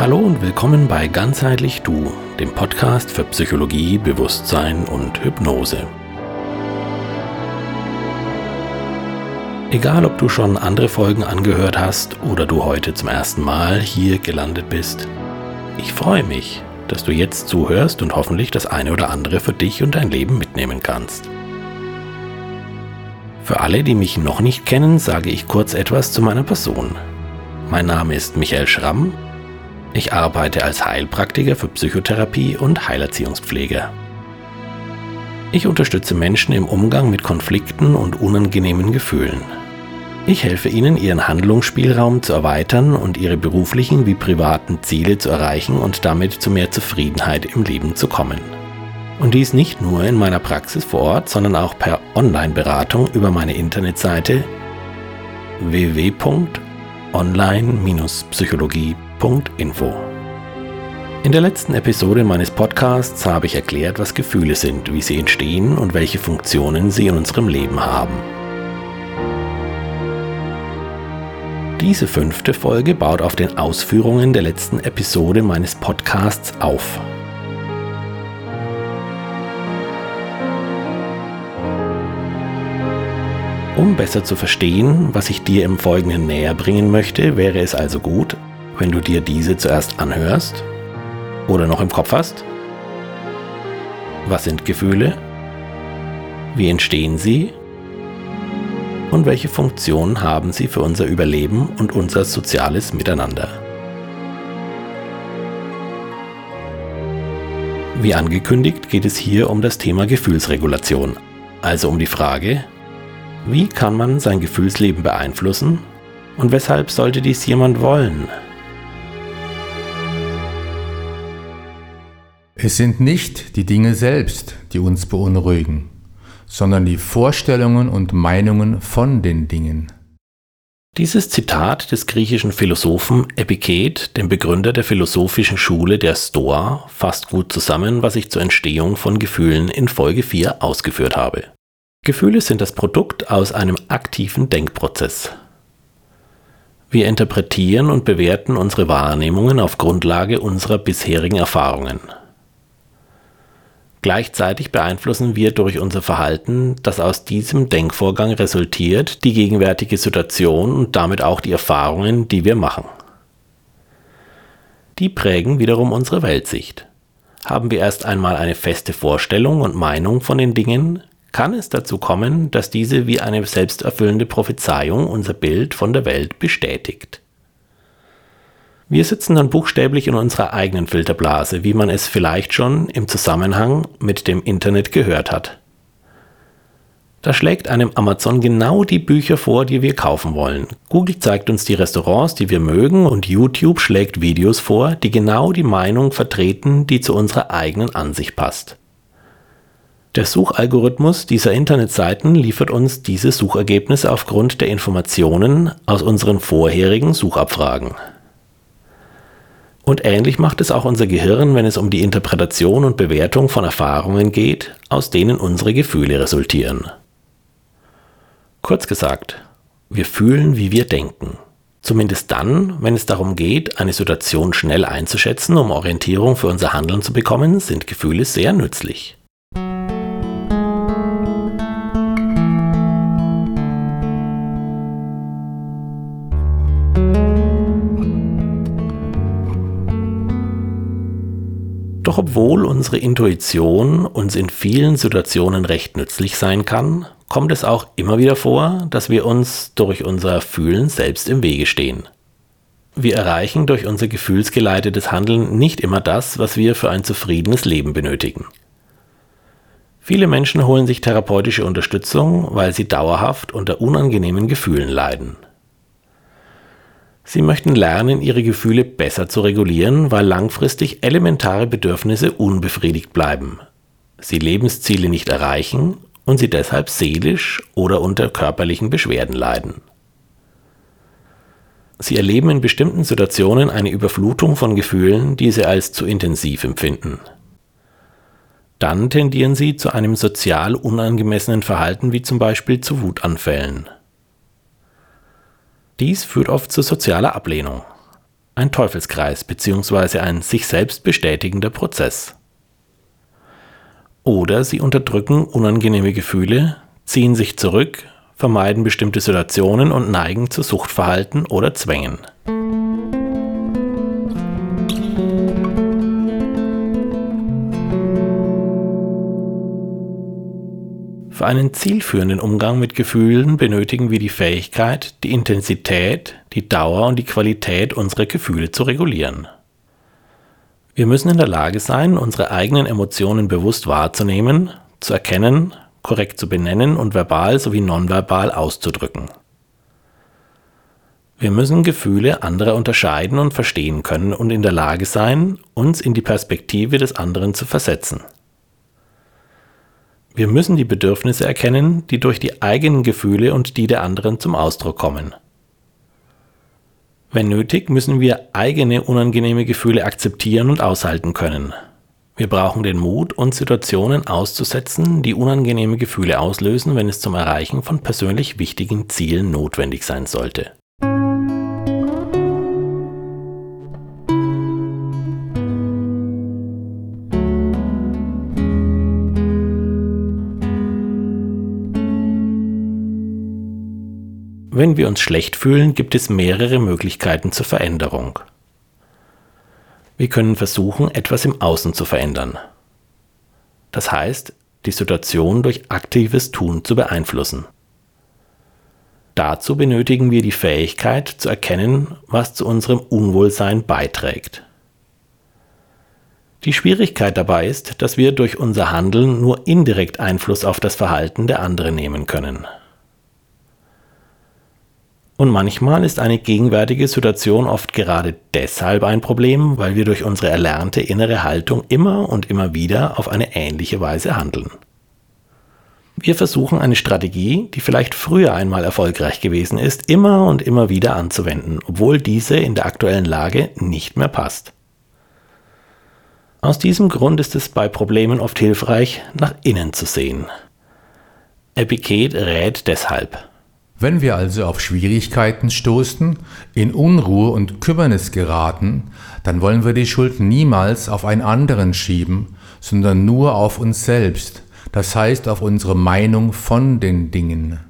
Hallo und willkommen bei Ganzheitlich Du, dem Podcast für Psychologie, Bewusstsein und Hypnose. Egal, ob du schon andere Folgen angehört hast oder du heute zum ersten Mal hier gelandet bist, ich freue mich, dass du jetzt zuhörst und hoffentlich das eine oder andere für dich und dein Leben mitnehmen kannst. Für alle, die mich noch nicht kennen, sage ich kurz etwas zu meiner Person. Mein Name ist Michael Schramm. Ich arbeite als Heilpraktiker für Psychotherapie und Heilerziehungspflege. Ich unterstütze Menschen im Umgang mit Konflikten und unangenehmen Gefühlen. Ich helfe ihnen, ihren Handlungsspielraum zu erweitern und ihre beruflichen wie privaten Ziele zu erreichen und damit zu mehr Zufriedenheit im Leben zu kommen. Und dies nicht nur in meiner Praxis vor Ort, sondern auch per Online-Beratung über meine Internetseite www.online-psychologie.info. In der letzten Episode meines Podcasts habe ich erklärt, was Gefühle sind, wie sie entstehen und welche Funktionen sie in unserem Leben haben. Diese fünfte Folge baut auf den Ausführungen der letzten Episode meines Podcasts auf. Um besser zu verstehen, was ich dir im Folgenden näher bringen möchte, wäre es also gut, wenn du dir diese zuerst anhörst oder noch im Kopf hast? Was sind Gefühle? Wie entstehen sie? Und welche Funktionen haben sie für unser Überleben und unser soziales Miteinander? Wie angekündigt geht es hier um das Thema Gefühlsregulation, also um die Frage, wie kann man sein Gefühlsleben beeinflussen und weshalb sollte dies jemand wollen? Es sind nicht die Dinge selbst, die uns beunruhigen, sondern die Vorstellungen und Meinungen von den Dingen. Dieses Zitat des griechischen Philosophen Epiktet, dem Begründer der philosophischen Schule der Stoa, fasst gut zusammen, was ich zur Entstehung von Gefühlen in Folge 4 ausgeführt habe. Gefühle sind das Produkt aus einem aktiven Denkprozess. Wir interpretieren und bewerten unsere Wahrnehmungen auf Grundlage unserer bisherigen Erfahrungen. Gleichzeitig beeinflussen wir durch unser Verhalten, das aus diesem Denkvorgang resultiert, die gegenwärtige Situation und damit auch die Erfahrungen, die wir machen. Die prägen wiederum unsere Weltsicht. Haben wir erst einmal eine feste Vorstellung und Meinung von den Dingen, kann es dazu kommen, dass diese wie eine selbsterfüllende Prophezeiung unser Bild von der Welt bestätigt. Wir sitzen dann buchstäblich in unserer eigenen Filterblase, wie man es vielleicht schon im Zusammenhang mit dem Internet gehört hat. Da schlägt einem Amazon genau die Bücher vor, die wir kaufen wollen. Google zeigt uns die Restaurants, die wir mögen und YouTube schlägt Videos vor, die genau die Meinung vertreten, die zu unserer eigenen Ansicht passt. Der Suchalgorithmus dieser Internetseiten liefert uns diese Suchergebnisse aufgrund der Informationen aus unseren vorherigen Suchabfragen. Und ähnlich macht es auch unser Gehirn, wenn es um die Interpretation und Bewertung von Erfahrungen geht, aus denen unsere Gefühle resultieren. Kurz gesagt, wir fühlen, wie wir denken. Zumindest dann, wenn es darum geht, eine Situation schnell einzuschätzen, um Orientierung für unser Handeln zu bekommen, sind Gefühle sehr nützlich. Doch obwohl unsere Intuition uns in vielen Situationen recht nützlich sein kann, kommt es auch immer wieder vor, dass wir uns durch unser Fühlen selbst im Wege stehen. Wir erreichen durch unser gefühlsgeleitetes Handeln nicht immer das, was wir für ein zufriedenes Leben benötigen. Viele Menschen holen sich therapeutische Unterstützung, weil sie dauerhaft unter unangenehmen Gefühlen leiden. Sie möchten lernen, ihre Gefühle besser zu regulieren, weil langfristig elementare Bedürfnisse unbefriedigt bleiben, sie Lebensziele nicht erreichen und sie deshalb seelisch oder unter körperlichen Beschwerden leiden. Sie erleben in bestimmten Situationen eine Überflutung von Gefühlen, die sie als zu intensiv empfinden. Dann tendieren sie zu einem sozial unangemessenen Verhalten wie zum Beispiel zu Wutanfällen. Dies führt oft zu sozialer Ablehnung. ein Teufelskreis bzw. ein sich selbst bestätigender Prozess. Oder sie unterdrücken unangenehme Gefühle, ziehen sich zurück, vermeiden bestimmte Situationen und neigen zu Suchtverhalten oder Zwängen. Für einen zielführenden Umgang mit Gefühlen benötigen wir die Fähigkeit, die Intensität, die Dauer und die Qualität unserer Gefühle zu regulieren. Wir müssen in der Lage sein, unsere eigenen Emotionen bewusst wahrzunehmen, zu erkennen, korrekt zu benennen und verbal sowie nonverbal auszudrücken. Wir müssen Gefühle anderer unterscheiden und verstehen können und in der Lage sein, uns in die Perspektive des anderen zu versetzen. Wir müssen die Bedürfnisse erkennen, die durch die eigenen Gefühle und die der anderen zum Ausdruck kommen. Wenn nötig, müssen wir eigene unangenehme Gefühle akzeptieren und aushalten können. Wir brauchen den Mut, uns Situationen auszusetzen, die unangenehme Gefühle auslösen, wenn es zum Erreichen von persönlich wichtigen Zielen notwendig sein sollte. Wenn wir uns schlecht fühlen, gibt es mehrere Möglichkeiten zur Veränderung. Wir können versuchen, etwas im Außen zu verändern. Das heißt, die Situation durch aktives Tun zu beeinflussen. Dazu benötigen wir die Fähigkeit zu erkennen, was zu unserem Unwohlsein beiträgt. Die Schwierigkeit dabei ist, dass wir durch unser Handeln nur indirekt Einfluss auf das Verhalten der anderen nehmen können. Und manchmal ist eine gegenwärtige Situation oft gerade deshalb ein Problem, weil wir durch unsere erlernte innere Haltung immer und immer wieder auf eine ähnliche Weise handeln. Wir versuchen eine Strategie, die vielleicht früher einmal erfolgreich gewesen ist, immer und immer wieder anzuwenden, obwohl diese in der aktuellen Lage nicht mehr passt. Aus diesem Grund ist es bei Problemen oft hilfreich, nach innen zu sehen. Epictet rät deshalb, wenn wir also auf Schwierigkeiten stoßen, in Unruhe und Kümmernis geraten, dann wollen wir die Schuld niemals auf einen anderen schieben, sondern nur auf uns selbst, das heißt auf unsere Meinung von den Dingen.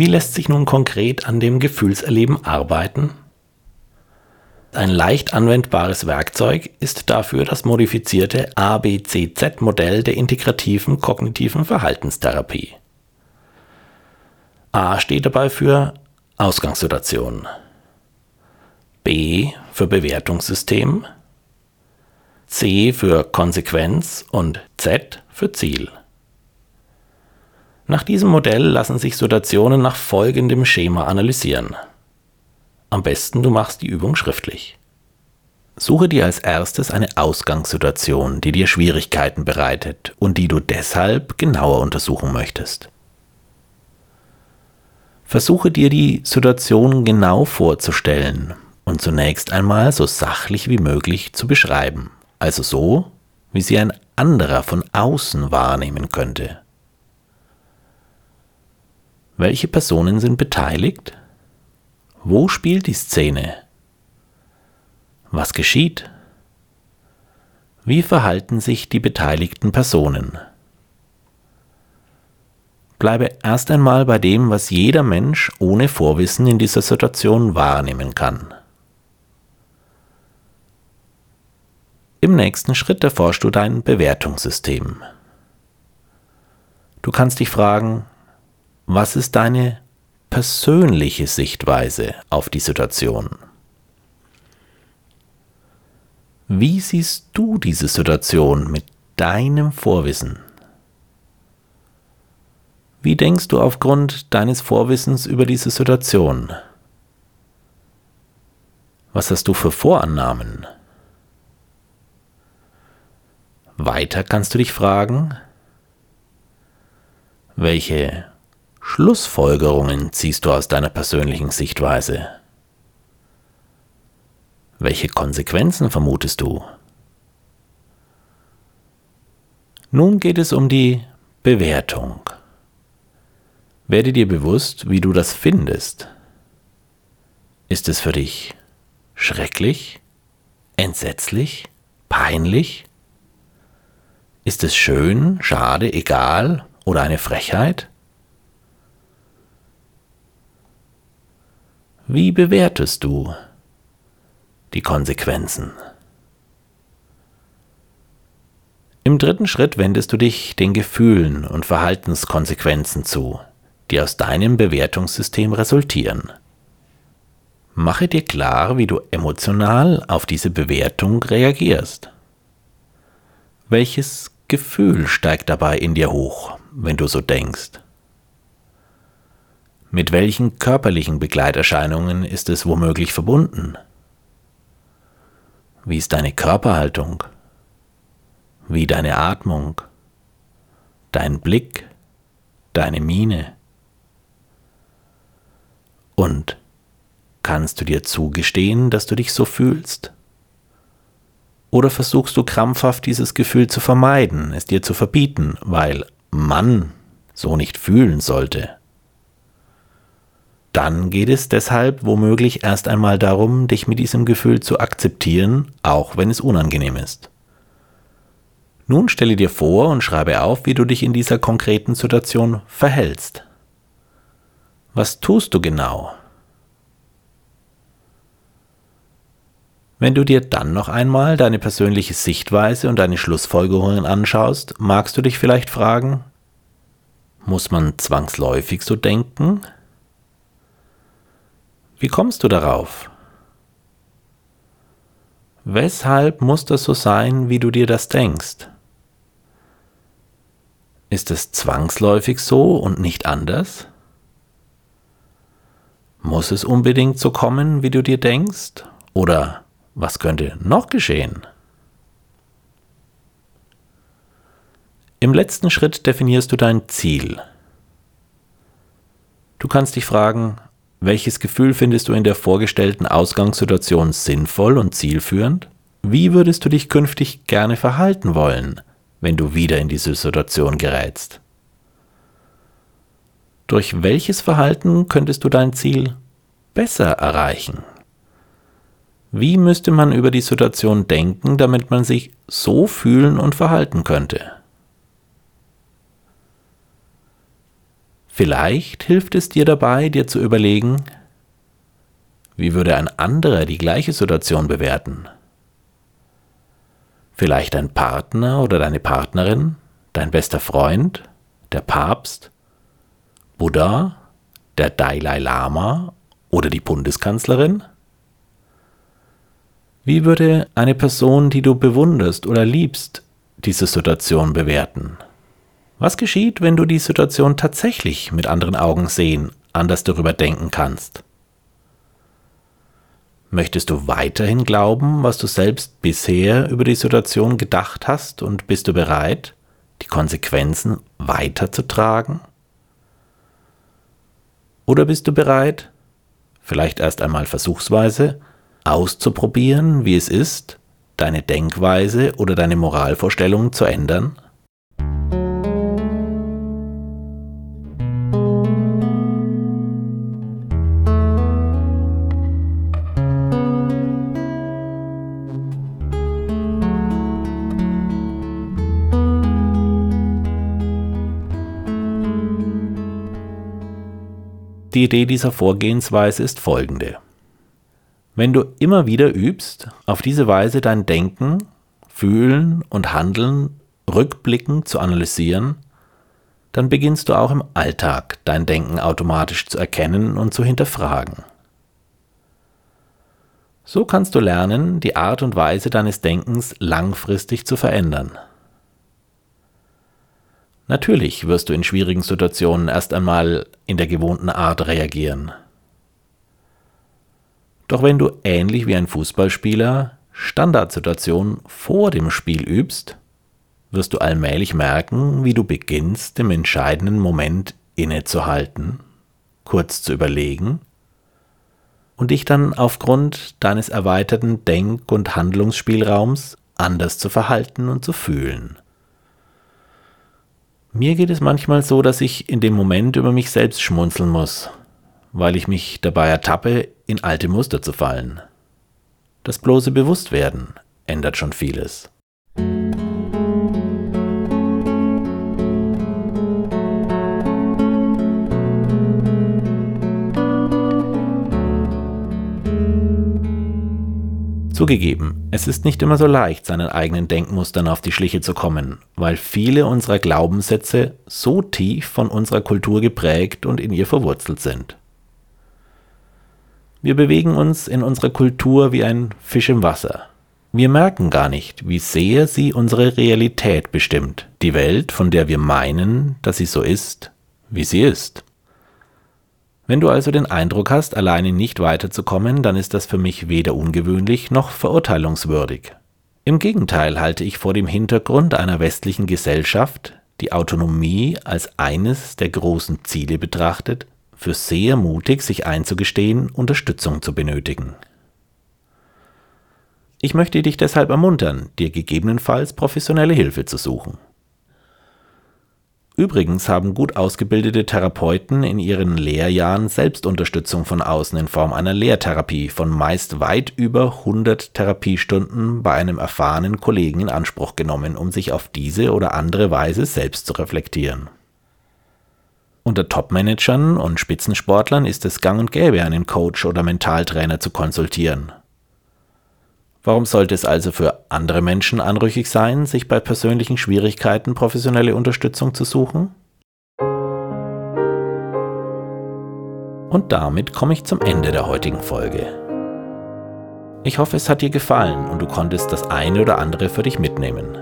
Wie lässt sich nun konkret an dem Gefühlserleben arbeiten? Ein leicht anwendbares Werkzeug ist dafür das modifizierte ABCZ-Modell der integrativen kognitiven Verhaltenstherapie. A steht dabei für Ausgangssituation, B für Bewertungssystem, C für Konsequenz und Z für Ziel. Nach diesem Modell lassen sich Situationen nach folgendem Schema analysieren. Am besten du machst die Übung schriftlich. Suche dir als erstes eine Ausgangssituation, die dir Schwierigkeiten bereitet und die du deshalb genauer untersuchen möchtest. Versuche dir die Situation genau vorzustellen und zunächst einmal so sachlich wie möglich zu beschreiben, also so, wie sie ein anderer von außen wahrnehmen könnte. Welche Personen sind beteiligt? Wo spielt die Szene? Was geschieht? Wie verhalten sich die beteiligten Personen? Bleibe erst einmal bei dem, was jeder Mensch ohne Vorwissen in dieser Situation wahrnehmen kann. Im nächsten Schritt erforschst du dein Bewertungssystem. Du kannst dich fragen, was ist deine persönliche Sichtweise auf die Situation? Wie siehst du diese Situation mit deinem Vorwissen? Wie denkst du aufgrund deines Vorwissens über diese Situation? Was hast du für Vorannahmen? Weiter kannst du dich fragen, welche Schlussfolgerungen ziehst du aus deiner persönlichen Sichtweise? Welche Konsequenzen vermutest du? Nun geht es um die Bewertung. Werde dir bewusst, wie du das findest. Ist es für dich schrecklich, entsetzlich, peinlich? Ist es schön, schade, egal oder eine Frechheit? Wie bewertest du die Konsequenzen? Im dritten Schritt wendest du dich den Gefühlen und Verhaltenskonsequenzen zu, die aus deinem Bewertungssystem resultieren. Mache dir klar, wie du emotional auf diese Bewertung reagierst. Welches Gefühl steigt dabei in dir hoch, wenn du so denkst? Mit welchen körperlichen Begleiterscheinungen ist es womöglich verbunden? Wie ist deine Körperhaltung? Wie deine Atmung? Dein Blick? Deine Miene? Und kannst du dir zugestehen, dass du dich so fühlst? Oder versuchst du krampfhaft dieses Gefühl zu vermeiden, es dir zu verbieten, weil man so nicht fühlen sollte? Dann geht es deshalb womöglich erst einmal darum, dich mit diesem Gefühl zu akzeptieren, auch wenn es unangenehm ist. Nun stelle dir vor und schreibe auf, wie du dich in dieser konkreten Situation verhältst. Was tust du genau? Wenn du dir dann noch einmal deine persönliche Sichtweise und deine Schlussfolgerungen anschaust, magst du dich vielleicht fragen, muss man zwangsläufig so denken? Wie kommst du darauf? Weshalb muss das so sein, wie du dir das denkst? Ist es zwangsläufig so und nicht anders? Muss es unbedingt so kommen, wie du dir denkst? Oder was könnte noch geschehen? Im letzten Schritt definierst du dein Ziel. Du kannst dich fragen, welches Gefühl findest du in der vorgestellten Ausgangssituation sinnvoll und zielführend? Wie würdest du dich künftig gerne verhalten wollen, wenn du wieder in diese Situation gerätst? Durch welches Verhalten könntest du dein Ziel besser erreichen? Wie müsste man über die Situation denken, damit man sich so fühlen und verhalten könnte? Vielleicht hilft es dir dabei, dir zu überlegen, wie würde ein anderer die gleiche Situation bewerten? Vielleicht dein Partner oder deine Partnerin, dein bester Freund, der Papst, Buddha, der Dalai Lama oder die Bundeskanzlerin? Wie würde eine Person, die du bewunderst oder liebst, diese Situation bewerten? Was geschieht, wenn du die Situation tatsächlich mit anderen Augen sehen, anders darüber denken kannst? Möchtest du weiterhin glauben, was du selbst bisher über die Situation gedacht hast und bist du bereit, die Konsequenzen weiterzutragen? Oder bist du bereit, vielleicht erst einmal versuchsweise, auszuprobieren, wie es ist, deine Denkweise oder deine Moralvorstellungen zu ändern? Die Idee dieser Vorgehensweise ist folgende. Wenn du immer wieder übst, auf diese Weise dein Denken, Fühlen und Handeln rückblickend zu analysieren, dann beginnst du auch im Alltag dein Denken automatisch zu erkennen und zu hinterfragen. So kannst du lernen, die Art und Weise deines Denkens langfristig zu verändern. Natürlich wirst du in schwierigen Situationen erst einmal in der gewohnten Art reagieren. Doch wenn du ähnlich wie ein Fußballspieler Standardsituationen vor dem Spiel übst, wirst du allmählich merken, wie du beginnst, im entscheidenden Moment innezuhalten, kurz zu überlegen und dich dann aufgrund deines erweiterten Denk- und Handlungsspielraums anders zu verhalten und zu fühlen. Mir geht es manchmal so, dass ich in dem Moment über mich selbst schmunzeln muss, weil ich mich dabei ertappe, in alte Muster zu fallen. Das bloße Bewusstwerden ändert schon vieles. Zugegeben, es ist nicht immer so leicht, seinen eigenen Denkmustern auf die Schliche zu kommen, weil viele unserer Glaubenssätze so tief von unserer Kultur geprägt und in ihr verwurzelt sind. Wir bewegen uns in unserer Kultur wie ein Fisch im Wasser. Wir merken gar nicht, wie sehr sie unsere Realität bestimmt, die Welt, von der wir meinen, dass sie so ist, wie sie ist. Wenn du also den Eindruck hast, alleine nicht weiterzukommen, dann ist das für mich weder ungewöhnlich noch verurteilungswürdig. Im Gegenteil halte ich vor dem Hintergrund einer westlichen Gesellschaft die Autonomie als eines der großen Ziele betrachtet, für sehr mutig, sich einzugestehen, Unterstützung zu benötigen. Ich möchte dich deshalb ermuntern, dir gegebenenfalls professionelle Hilfe zu suchen. Übrigens haben gut ausgebildete Therapeuten in ihren Lehrjahren Selbstunterstützung von außen in Form einer Lehrtherapie von meist weit über 100 Therapiestunden bei einem erfahrenen Kollegen in Anspruch genommen, um sich auf diese oder andere Weise selbst zu reflektieren. Unter Topmanagern und Spitzensportlern ist es gang und gäbe, einen Coach oder Mentaltrainer zu konsultieren. Warum sollte es also für andere Menschen anrüchig sein, sich bei persönlichen Schwierigkeiten professionelle Unterstützung zu suchen? Und damit komme ich zum Ende der heutigen Folge. Ich hoffe, es hat dir gefallen und du konntest das eine oder andere für dich mitnehmen.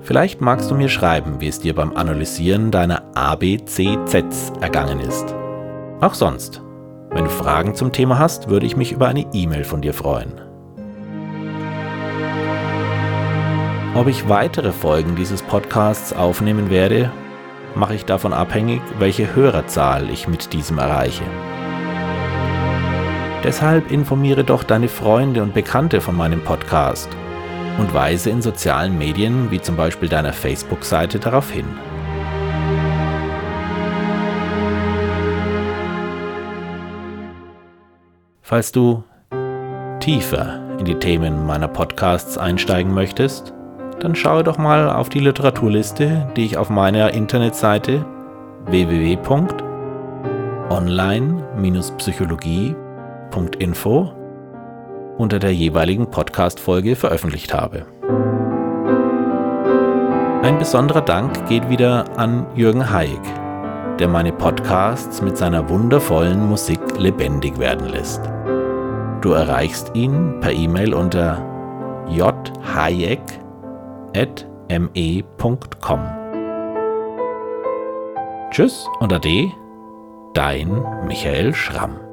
Vielleicht magst du mir schreiben, wie es dir beim Analysieren deiner ABCZs ergangen ist. Auch sonst, wenn du Fragen zum Thema hast, würde ich mich über eine E-Mail von dir freuen. Ob ich weitere Folgen dieses Podcasts aufnehmen werde, mache ich davon abhängig, welche Hörerzahl ich mit diesem erreiche. Deshalb informiere doch deine Freunde und Bekannte von meinem Podcast und weise in sozialen Medien wie zum Beispiel deiner Facebook-Seite darauf hin. Falls du tiefer in die Themen meiner Podcasts einsteigen möchtest, dann schaue doch mal auf die Literaturliste, die ich auf meiner Internetseite www.online-psychologie.info unter der jeweiligen Podcast-Folge veröffentlicht habe. Ein besonderer Dank geht wieder an Jürgen Hayek, der meine Podcasts mit seiner wundervollen Musik lebendig werden lässt. Du erreichst ihn per E-Mail unter jhayek me.com. Tschüss und ade, dein Michael Schramm.